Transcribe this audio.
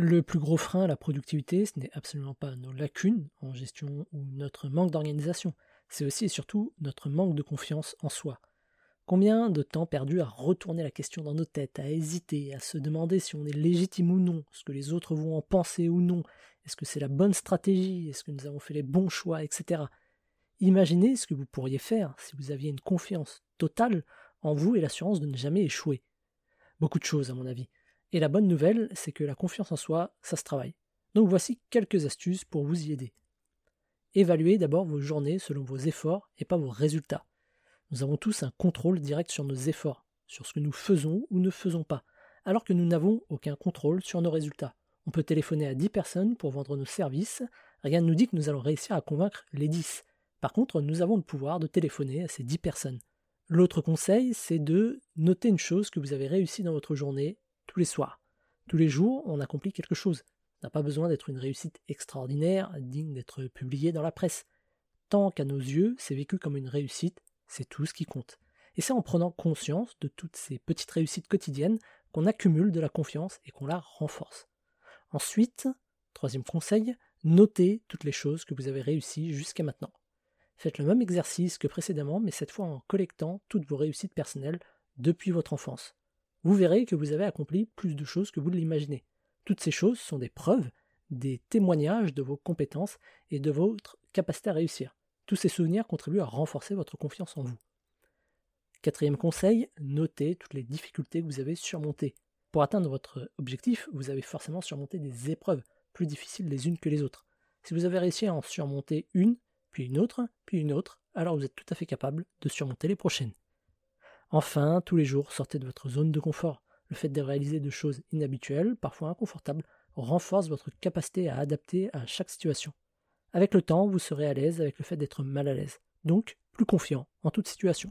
Le plus gros frein à la productivité, ce n'est absolument pas nos lacunes en gestion ou notre manque d'organisation, c'est aussi et surtout notre manque de confiance en soi. Combien de temps perdu à retourner la question dans nos têtes, à hésiter, à se demander si on est légitime ou non, ce que les autres vont en penser ou non, est-ce que c'est la bonne stratégie, est-ce que nous avons fait les bons choix, etc. Imaginez ce que vous pourriez faire si vous aviez une confiance totale en vous et l'assurance de ne jamais échouer. Beaucoup de choses à mon avis. Et la bonne nouvelle, c'est que la confiance en soi, ça se travaille. Donc voici quelques astuces pour vous y aider. Évaluez d'abord vos journées selon vos efforts et pas vos résultats. Nous avons tous un contrôle direct sur nos efforts, sur ce que nous faisons ou ne faisons pas, alors que nous n'avons aucun contrôle sur nos résultats. On peut téléphoner à 10 personnes pour vendre nos services, rien ne nous dit que nous allons réussir à convaincre les 10. Par contre, nous avons le pouvoir de téléphoner à ces 10 personnes. L'autre conseil, c'est de noter une chose que vous avez réussi dans votre journée les soirs. Tous les jours, on accomplit quelque chose. N'a pas besoin d'être une réussite extraordinaire, digne d'être publiée dans la presse. Tant qu'à nos yeux, c'est vécu comme une réussite, c'est tout ce qui compte. Et c'est en prenant conscience de toutes ces petites réussites quotidiennes qu'on accumule de la confiance et qu'on la renforce. Ensuite, troisième conseil, notez toutes les choses que vous avez réussies jusqu'à maintenant. Faites le même exercice que précédemment, mais cette fois en collectant toutes vos réussites personnelles depuis votre enfance. Vous verrez que vous avez accompli plus de choses que vous ne l'imaginez. Toutes ces choses sont des preuves, des témoignages de vos compétences et de votre capacité à réussir. Tous ces souvenirs contribuent à renforcer votre confiance en vous. Quatrième conseil, notez toutes les difficultés que vous avez surmontées. Pour atteindre votre objectif, vous avez forcément surmonté des épreuves plus difficiles les unes que les autres. Si vous avez réussi à en surmonter une, puis une autre, puis une autre, alors vous êtes tout à fait capable de surmonter les prochaines. Enfin, tous les jours, sortez de votre zone de confort. Le fait de réaliser de choses inhabituelles, parfois inconfortables, renforce votre capacité à adapter à chaque situation. Avec le temps, vous serez à l'aise avec le fait d'être mal à l'aise, donc plus confiant en toute situation.